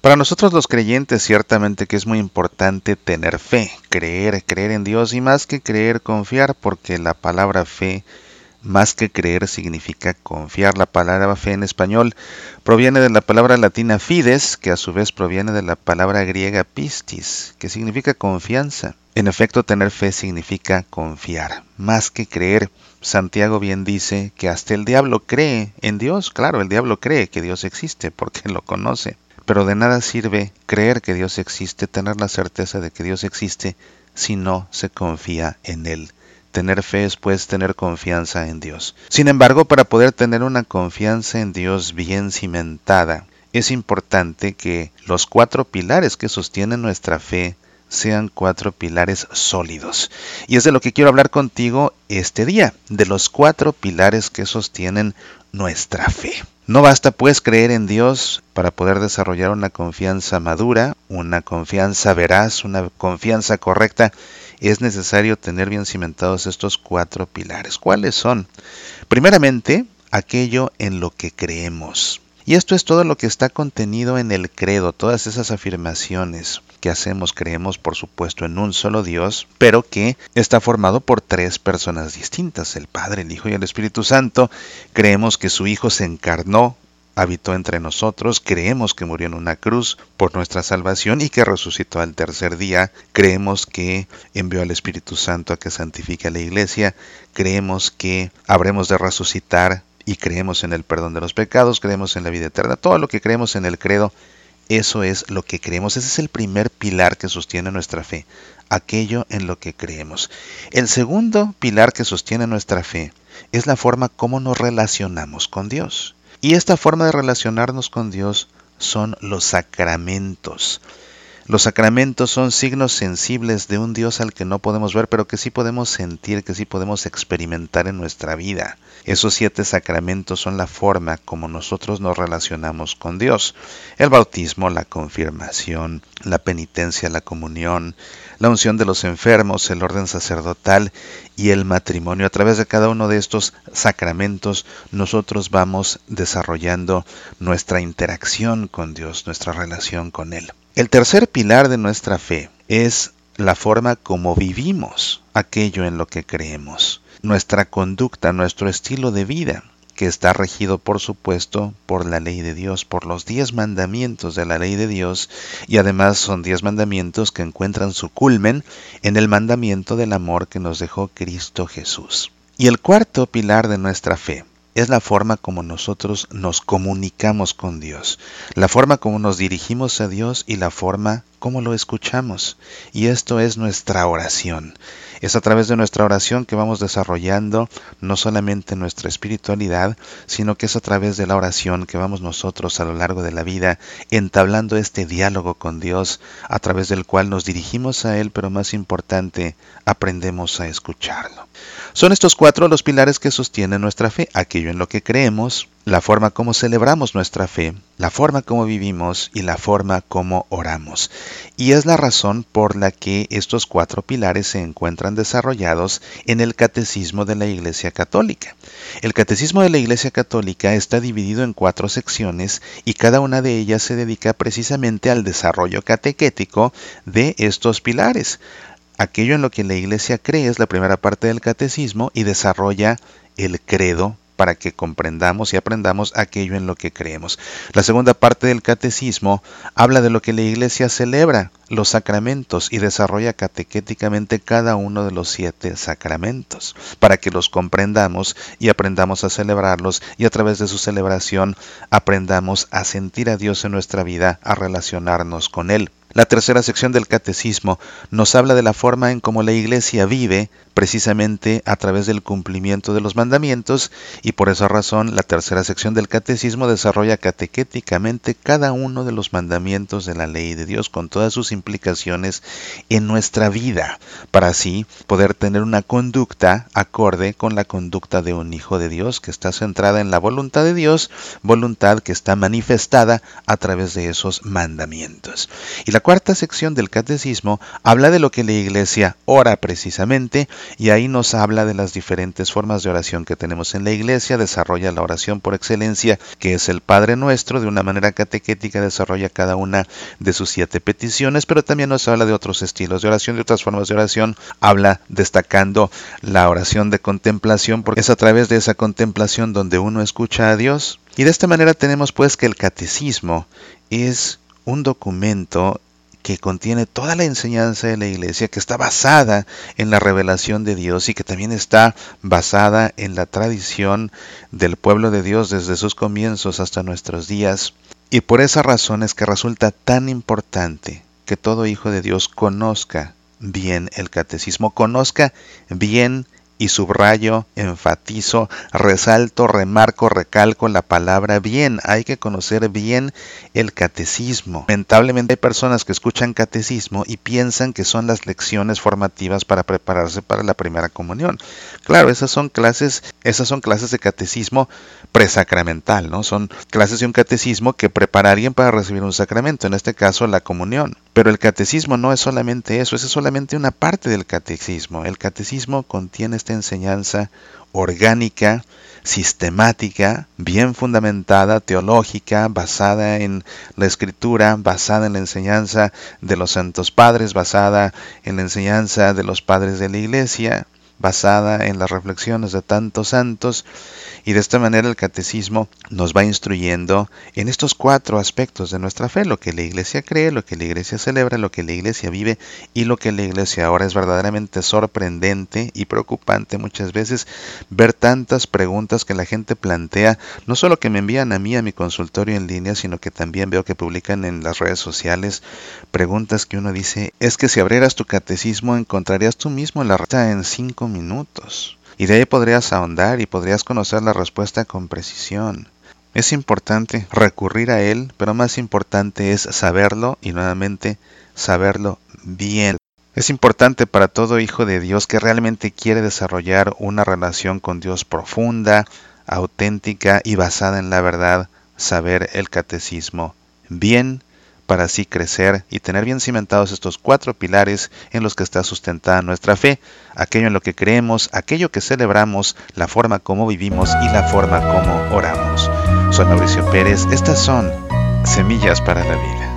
Para nosotros los creyentes ciertamente que es muy importante tener fe, creer, creer en Dios y más que creer, confiar, porque la palabra fe, más que creer, significa confiar. La palabra fe en español proviene de la palabra latina fides, que a su vez proviene de la palabra griega pistis, que significa confianza. En efecto, tener fe significa confiar, más que creer. Santiago bien dice que hasta el diablo cree en Dios. Claro, el diablo cree que Dios existe porque lo conoce. Pero de nada sirve creer que Dios existe, tener la certeza de que Dios existe, si no se confía en Él. Tener fe es pues tener confianza en Dios. Sin embargo, para poder tener una confianza en Dios bien cimentada, es importante que los cuatro pilares que sostienen nuestra fe sean cuatro pilares sólidos. Y es de lo que quiero hablar contigo este día, de los cuatro pilares que sostienen nuestra fe. No basta pues creer en Dios para poder desarrollar una confianza madura, una confianza veraz, una confianza correcta. Es necesario tener bien cimentados estos cuatro pilares. ¿Cuáles son? Primeramente, aquello en lo que creemos. Y esto es todo lo que está contenido en el credo, todas esas afirmaciones que hacemos, creemos por supuesto en un solo Dios, pero que está formado por tres personas distintas, el Padre, el Hijo y el Espíritu Santo. Creemos que su Hijo se encarnó, habitó entre nosotros, creemos que murió en una cruz por nuestra salvación y que resucitó al tercer día, creemos que envió al Espíritu Santo a que santifique a la iglesia, creemos que habremos de resucitar y creemos en el perdón de los pecados, creemos en la vida eterna, todo lo que creemos en el credo eso es lo que creemos. Ese es el primer pilar que sostiene nuestra fe, aquello en lo que creemos. El segundo pilar que sostiene nuestra fe es la forma como nos relacionamos con Dios. Y esta forma de relacionarnos con Dios son los sacramentos. Los sacramentos son signos sensibles de un Dios al que no podemos ver, pero que sí podemos sentir, que sí podemos experimentar en nuestra vida. Esos siete sacramentos son la forma como nosotros nos relacionamos con Dios. El bautismo, la confirmación, la penitencia, la comunión, la unción de los enfermos, el orden sacerdotal y el matrimonio. A través de cada uno de estos sacramentos nosotros vamos desarrollando nuestra interacción con Dios, nuestra relación con Él. El tercer pilar de nuestra fe es la forma como vivimos aquello en lo que creemos, nuestra conducta, nuestro estilo de vida, que está regido por supuesto por la ley de Dios, por los diez mandamientos de la ley de Dios, y además son diez mandamientos que encuentran su culmen en el mandamiento del amor que nos dejó Cristo Jesús. Y el cuarto pilar de nuestra fe es la forma como nosotros nos comunicamos con Dios, la forma como nos dirigimos a Dios y la forma como lo escuchamos. Y esto es nuestra oración. Es a través de nuestra oración que vamos desarrollando no solamente nuestra espiritualidad, sino que es a través de la oración que vamos nosotros a lo largo de la vida entablando este diálogo con Dios, a través del cual nos dirigimos a Él, pero más importante, aprendemos a escucharlo. Son estos cuatro los pilares que sostienen nuestra fe, aquello en lo que creemos, la forma como celebramos nuestra fe, la forma como vivimos y la forma como oramos. Y es la razón por la que estos cuatro pilares se encuentran desarrollados en el Catecismo de la Iglesia Católica. El Catecismo de la Iglesia Católica está dividido en cuatro secciones y cada una de ellas se dedica precisamente al desarrollo catequético de estos pilares. Aquello en lo que la Iglesia cree es la primera parte del catecismo y desarrolla el credo para que comprendamos y aprendamos aquello en lo que creemos. La segunda parte del catecismo habla de lo que la Iglesia celebra, los sacramentos, y desarrolla catequéticamente cada uno de los siete sacramentos, para que los comprendamos y aprendamos a celebrarlos y a través de su celebración aprendamos a sentir a Dios en nuestra vida, a relacionarnos con Él. La tercera sección del catecismo nos habla de la forma en cómo la Iglesia vive precisamente a través del cumplimiento de los mandamientos y por esa razón la tercera sección del catecismo desarrolla catequéticamente cada uno de los mandamientos de la ley de Dios con todas sus implicaciones en nuestra vida para así poder tener una conducta acorde con la conducta de un hijo de Dios que está centrada en la voluntad de Dios, voluntad que está manifestada a través de esos mandamientos. Y la cuarta sección del catecismo habla de lo que la iglesia ora precisamente y ahí nos habla de las diferentes formas de oración que tenemos en la iglesia, desarrolla la oración por excelencia, que es el Padre Nuestro, de una manera catequética desarrolla cada una de sus siete peticiones, pero también nos habla de otros estilos de oración, de otras formas de oración, habla destacando la oración de contemplación, porque es a través de esa contemplación donde uno escucha a Dios, y de esta manera tenemos pues que el catecismo es un documento que contiene toda la enseñanza de la iglesia, que está basada en la revelación de Dios y que también está basada en la tradición del pueblo de Dios desde sus comienzos hasta nuestros días. Y por esa razón es que resulta tan importante que todo hijo de Dios conozca bien el catecismo, conozca bien y subrayo, enfatizo, resalto, remarco, recalco la palabra bien. Hay que conocer bien el catecismo. Lamentablemente hay personas que escuchan catecismo y piensan que son las lecciones formativas para prepararse para la primera comunión. Claro, esas son clases, esas son clases de catecismo presacramental, ¿no? Son clases de un catecismo que prepararían para recibir un sacramento, en este caso la comunión. Pero el catecismo no es solamente eso, es solamente una parte del catecismo. El catecismo contiene este enseñanza orgánica, sistemática, bien fundamentada, teológica, basada en la escritura, basada en la enseñanza de los santos padres, basada en la enseñanza de los padres de la iglesia, basada en las reflexiones de tantos santos y de esta manera el catecismo nos va instruyendo en estos cuatro aspectos de nuestra fe, lo que la iglesia cree, lo que la iglesia celebra, lo que la iglesia vive y lo que la iglesia ahora es verdaderamente sorprendente y preocupante muchas veces ver tantas preguntas que la gente plantea, no solo que me envían a mí a mi consultorio en línea, sino que también veo que publican en las redes sociales preguntas que uno dice, es que si abrieras tu catecismo encontrarías tú mismo la respuesta en cinco minutos. Y de ahí podrías ahondar y podrías conocer la respuesta con precisión. Es importante recurrir a él, pero más importante es saberlo y nuevamente saberlo bien. Es importante para todo hijo de Dios que realmente quiere desarrollar una relación con Dios profunda, auténtica y basada en la verdad, saber el catecismo bien para así crecer y tener bien cimentados estos cuatro pilares en los que está sustentada nuestra fe, aquello en lo que creemos, aquello que celebramos, la forma como vivimos y la forma como oramos. Soy Mauricio Pérez, estas son Semillas para la Vida.